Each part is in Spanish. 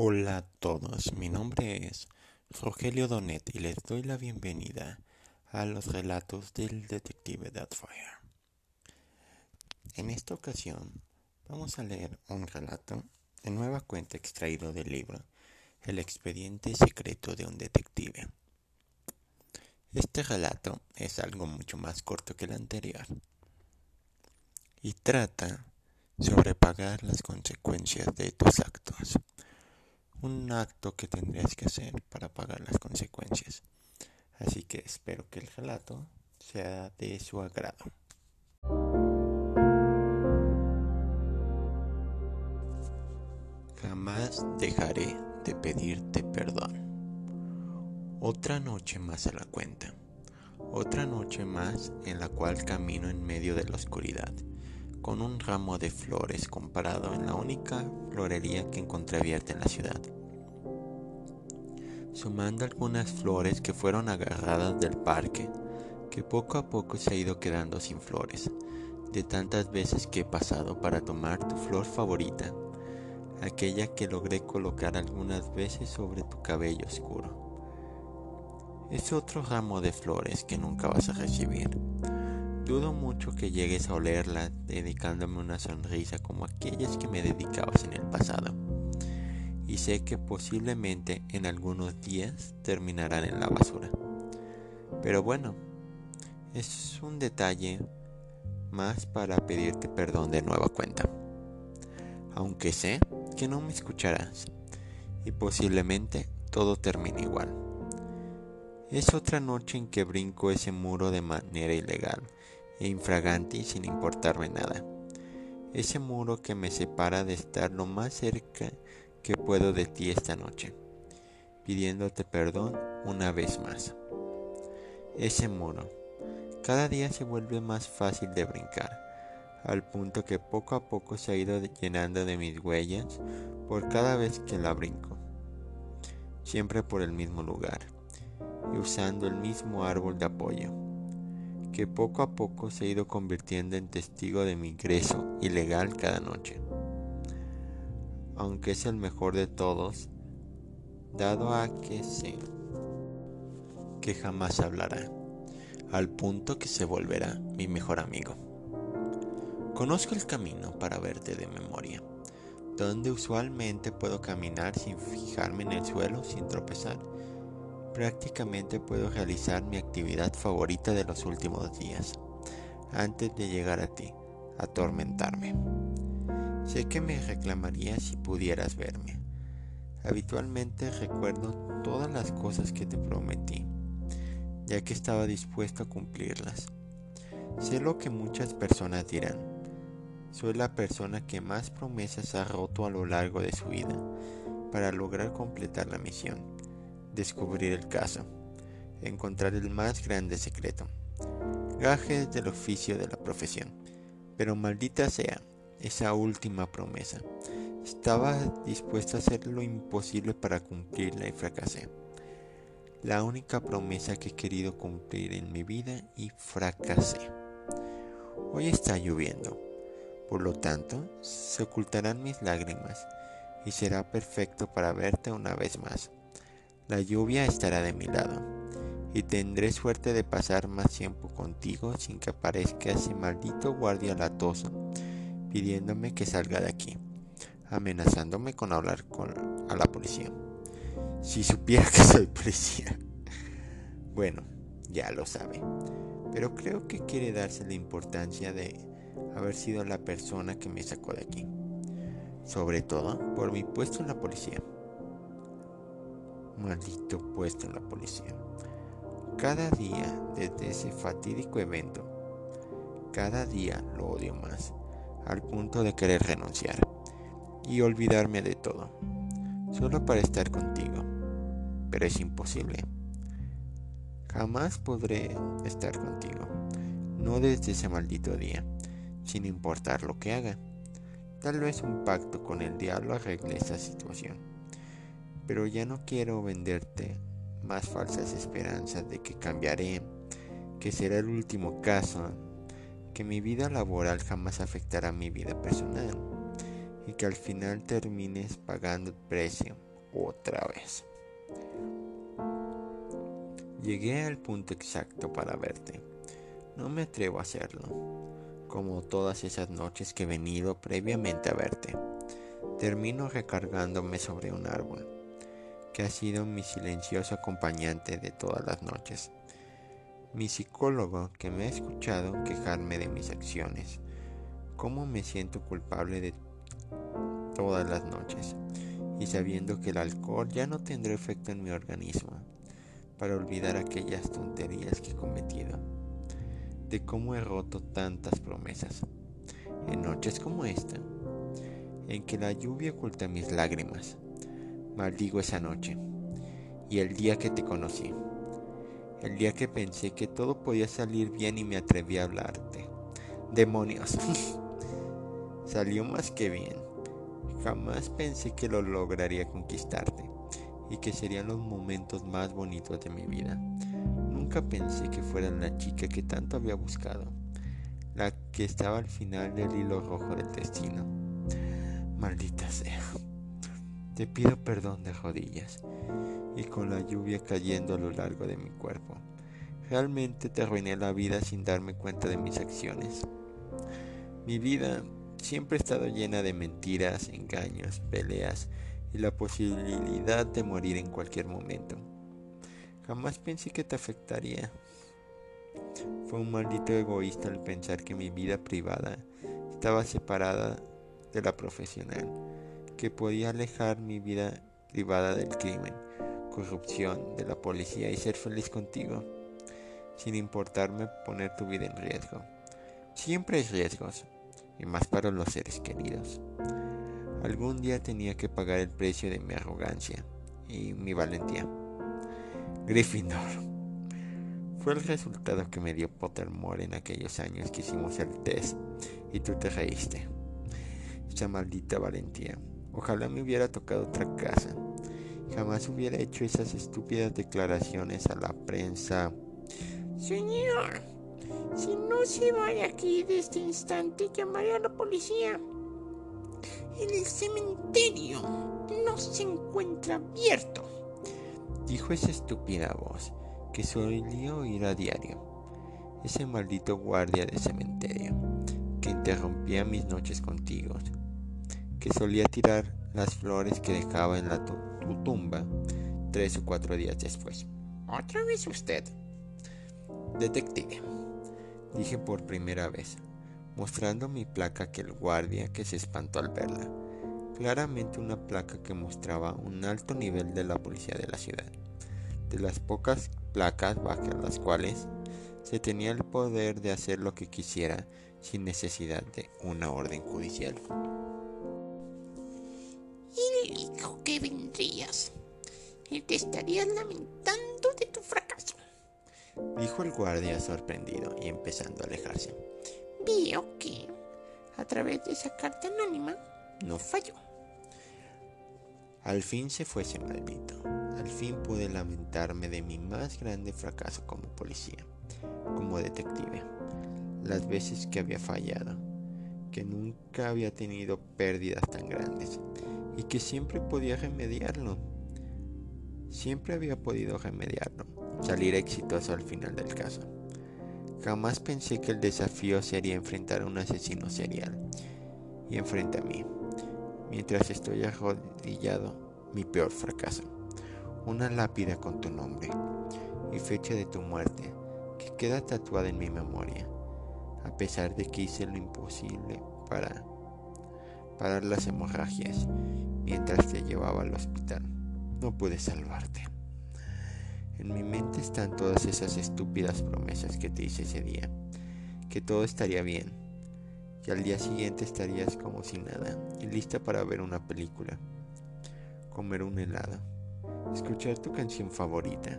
Hola a todos, mi nombre es Rogelio Donet y les doy la bienvenida a los relatos del detective Deathfire. En esta ocasión vamos a leer un relato de nueva cuenta extraído del libro El expediente secreto de un detective. Este relato es algo mucho más corto que el anterior y trata sobre pagar las consecuencias de tus actos un acto que tendrías que hacer para pagar las consecuencias. Así que espero que el relato sea de su agrado. Jamás dejaré de pedirte perdón. Otra noche más a la cuenta. Otra noche más en la cual camino en medio de la oscuridad, con un ramo de flores comparado en la única florería que encontré abierta en la ciudad sumando algunas flores que fueron agarradas del parque, que poco a poco se ha ido quedando sin flores, de tantas veces que he pasado para tomar tu flor favorita, aquella que logré colocar algunas veces sobre tu cabello oscuro. Es otro ramo de flores que nunca vas a recibir. Dudo mucho que llegues a olerla dedicándome una sonrisa como aquellas que me dedicabas en el pasado y sé que posiblemente en algunos días terminarán en la basura. Pero bueno, es un detalle más para pedirte perdón de nueva cuenta. Aunque sé que no me escucharás y posiblemente todo termine igual. Es otra noche en que brinco ese muro de manera ilegal e infragante y sin importarme nada. Ese muro que me separa de estar lo más cerca que puedo de ti esta noche, pidiéndote perdón una vez más. Ese muro cada día se vuelve más fácil de brincar, al punto que poco a poco se ha ido llenando de mis huellas por cada vez que la brinco, siempre por el mismo lugar y usando el mismo árbol de apoyo, que poco a poco se ha ido convirtiendo en testigo de mi ingreso ilegal cada noche aunque es el mejor de todos, dado a que sé que jamás hablará, al punto que se volverá mi mejor amigo. Conozco el camino para verte de memoria, donde usualmente puedo caminar sin fijarme en el suelo, sin tropezar. Prácticamente puedo realizar mi actividad favorita de los últimos días, antes de llegar a ti, atormentarme. Sé que me reclamarías si pudieras verme. Habitualmente recuerdo todas las cosas que te prometí, ya que estaba dispuesto a cumplirlas. Sé lo que muchas personas dirán. Soy la persona que más promesas ha roto a lo largo de su vida para lograr completar la misión, descubrir el caso, encontrar el más grande secreto. Gajes del oficio de la profesión. Pero maldita sea, esa última promesa. Estaba dispuesto a hacer lo imposible para cumplirla y fracasé. La única promesa que he querido cumplir en mi vida y fracasé. Hoy está lloviendo, por lo tanto se ocultarán mis lágrimas y será perfecto para verte una vez más. La lluvia estará de mi lado y tendré suerte de pasar más tiempo contigo sin que aparezca ese maldito guardia latoso pidiéndome que salga de aquí, amenazándome con hablar a la policía. Si supiera que soy policía. Bueno, ya lo sabe. Pero creo que quiere darse la importancia de haber sido la persona que me sacó de aquí. Sobre todo por mi puesto en la policía. Maldito puesto en la policía. Cada día desde ese fatídico evento, cada día lo odio más al punto de querer renunciar y olvidarme de todo, solo para estar contigo. Pero es imposible. Jamás podré estar contigo, no desde ese maldito día, sin importar lo que haga. Tal vez un pacto con el diablo arregle esa situación. Pero ya no quiero venderte más falsas esperanzas de que cambiaré, que será el último caso que mi vida laboral jamás afectará mi vida personal y que al final termines pagando el precio otra vez. Llegué al punto exacto para verte. No me atrevo a hacerlo, como todas esas noches que he venido previamente a verte. Termino recargándome sobre un árbol, que ha sido mi silencioso acompañante de todas las noches. Mi psicólogo que me ha escuchado quejarme de mis acciones, cómo me siento culpable de todas las noches, y sabiendo que el alcohol ya no tendrá efecto en mi organismo. Para olvidar aquellas tonterías que he cometido, de cómo he roto tantas promesas, en noches como esta, en que la lluvia oculta mis lágrimas. Maldigo esa noche y el día que te conocí, el día que pensé que todo podía salir bien y me atreví a hablarte. Demonios, salió más que bien. Jamás pensé que lo lograría conquistarte y que serían los momentos más bonitos de mi vida. Nunca pensé que fuera la chica que tanto había buscado, la que estaba al final del hilo rojo del destino. Maldita sea. Te pido perdón de rodillas y con la lluvia cayendo a lo largo de mi cuerpo. Realmente te arruiné la vida sin darme cuenta de mis acciones. Mi vida siempre ha estado llena de mentiras, engaños, peleas y la posibilidad de morir en cualquier momento. Jamás pensé que te afectaría. Fue un maldito egoísta al pensar que mi vida privada estaba separada de la profesional, que podía alejar mi vida privada del crimen, corrupción, de la policía y ser feliz contigo, sin importarme poner tu vida en riesgo. Siempre hay riesgos, y más para los seres queridos. Algún día tenía que pagar el precio de mi arrogancia y mi valentía. Gryffindor. Fue el resultado que me dio Pottermore en aquellos años que hicimos el test y tú te reíste. Esa maldita valentía. Ojalá me hubiera tocado otra casa. Jamás hubiera hecho esas estúpidas declaraciones a la prensa. Señor, si no se va de aquí de este instante, llamaré a la policía. El cementerio no se encuentra abierto, dijo esa estúpida voz que solía oír a diario. Ese maldito guardia de cementerio que interrumpía mis noches contigo, que solía tirar las flores que dejaba en la tu, tu tumba tres o cuatro días después. Otra vez usted. Detective, dije por primera vez mostrando mi placa que el guardia que se espantó al verla. Claramente una placa que mostraba un alto nivel de la policía de la ciudad, de las pocas placas bajo las cuales se tenía el poder de hacer lo que quisiera sin necesidad de una orden judicial. Vendrías y te estarías lamentando de tu fracaso, dijo el guardia sorprendido y empezando a alejarse vio que a través de esa carta anónima no falló. Al fin se fue ese maldito. Al fin pude lamentarme de mi más grande fracaso como policía, como detective. Las veces que había fallado, que nunca había tenido pérdidas tan grandes y que siempre podía remediarlo. Siempre había podido remediarlo, salir exitoso al final del caso. Jamás pensé que el desafío sería enfrentar a un asesino serial y enfrente a mí, mientras estoy arrodillado, mi peor fracaso. Una lápida con tu nombre y fecha de tu muerte que queda tatuada en mi memoria, a pesar de que hice lo imposible para parar las hemorragias mientras te llevaba al hospital. No pude salvarte. En mi mente están todas esas estúpidas promesas que te hice ese día, que todo estaría bien, y al día siguiente estarías como si nada, y lista para ver una película, comer un helado, escuchar tu canción favorita,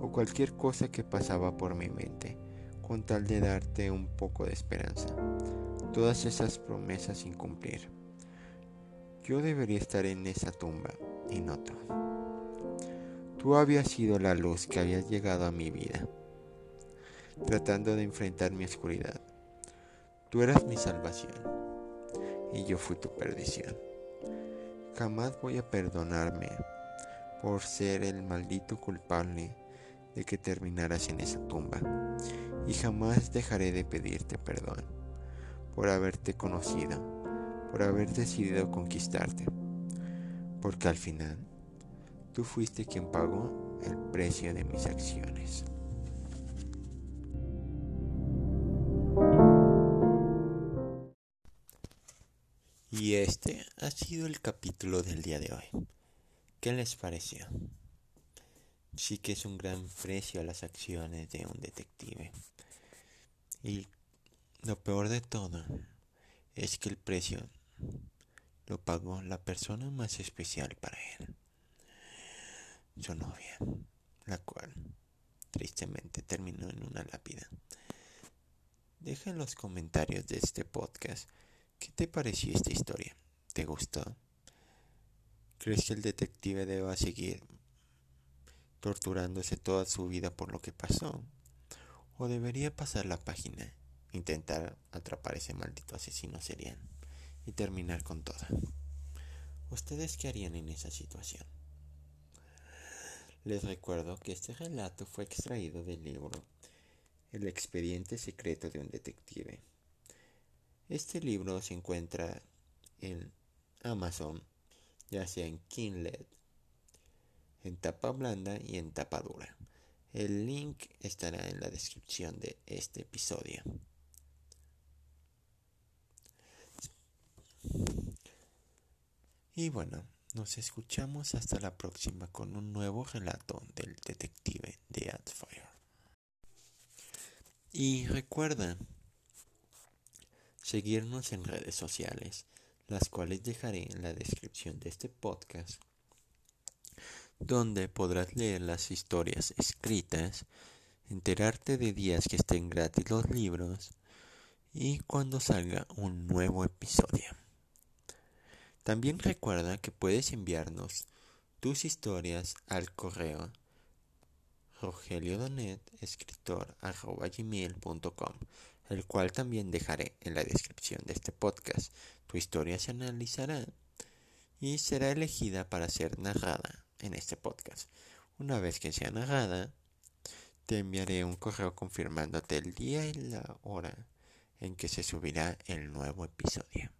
o cualquier cosa que pasaba por mi mente, con tal de darte un poco de esperanza. Todas esas promesas sin cumplir. Yo debería estar en esa tumba, y no tú. Tú habías sido la luz que había llegado a mi vida, tratando de enfrentar mi oscuridad. Tú eras mi salvación y yo fui tu perdición. Jamás voy a perdonarme por ser el maldito culpable de que terminaras en esa tumba. Y jamás dejaré de pedirte perdón por haberte conocido, por haber decidido conquistarte. Porque al final, tú fuiste quien pagó el precio de mis acciones. Y este ha sido el capítulo del día de hoy. ¿Qué les pareció? Sí que es un gran precio a las acciones de un detective. Y lo peor de todo es que el precio lo pagó la persona más especial para él, su novia, la cual tristemente terminó en una lápida. Deja en los comentarios de este podcast qué te pareció esta historia. ¿Te gustó? ¿Crees que el detective deba seguir torturándose toda su vida por lo que pasó? ¿O debería pasar la página, intentar atrapar ese maldito asesino serial y terminar con toda? ¿Ustedes qué harían en esa situación? Les recuerdo que este relato fue extraído del libro El expediente secreto de un detective este libro se encuentra en Amazon, ya sea en Kindle, en tapa blanda y en tapa dura. El link estará en la descripción de este episodio. Y bueno, nos escuchamos hasta la próxima con un nuevo relato del detective de Adfire. Y recuerda seguirnos en redes sociales, las cuales dejaré en la descripción de este podcast, donde podrás leer las historias escritas, enterarte de días que estén gratis los libros y cuando salga un nuevo episodio. También recuerda que puedes enviarnos tus historias al correo rogeliodonet escritor el cual también dejaré en la descripción de este podcast. Tu historia se analizará y será elegida para ser narrada en este podcast. Una vez que sea narrada, te enviaré un correo confirmándote el día y la hora en que se subirá el nuevo episodio.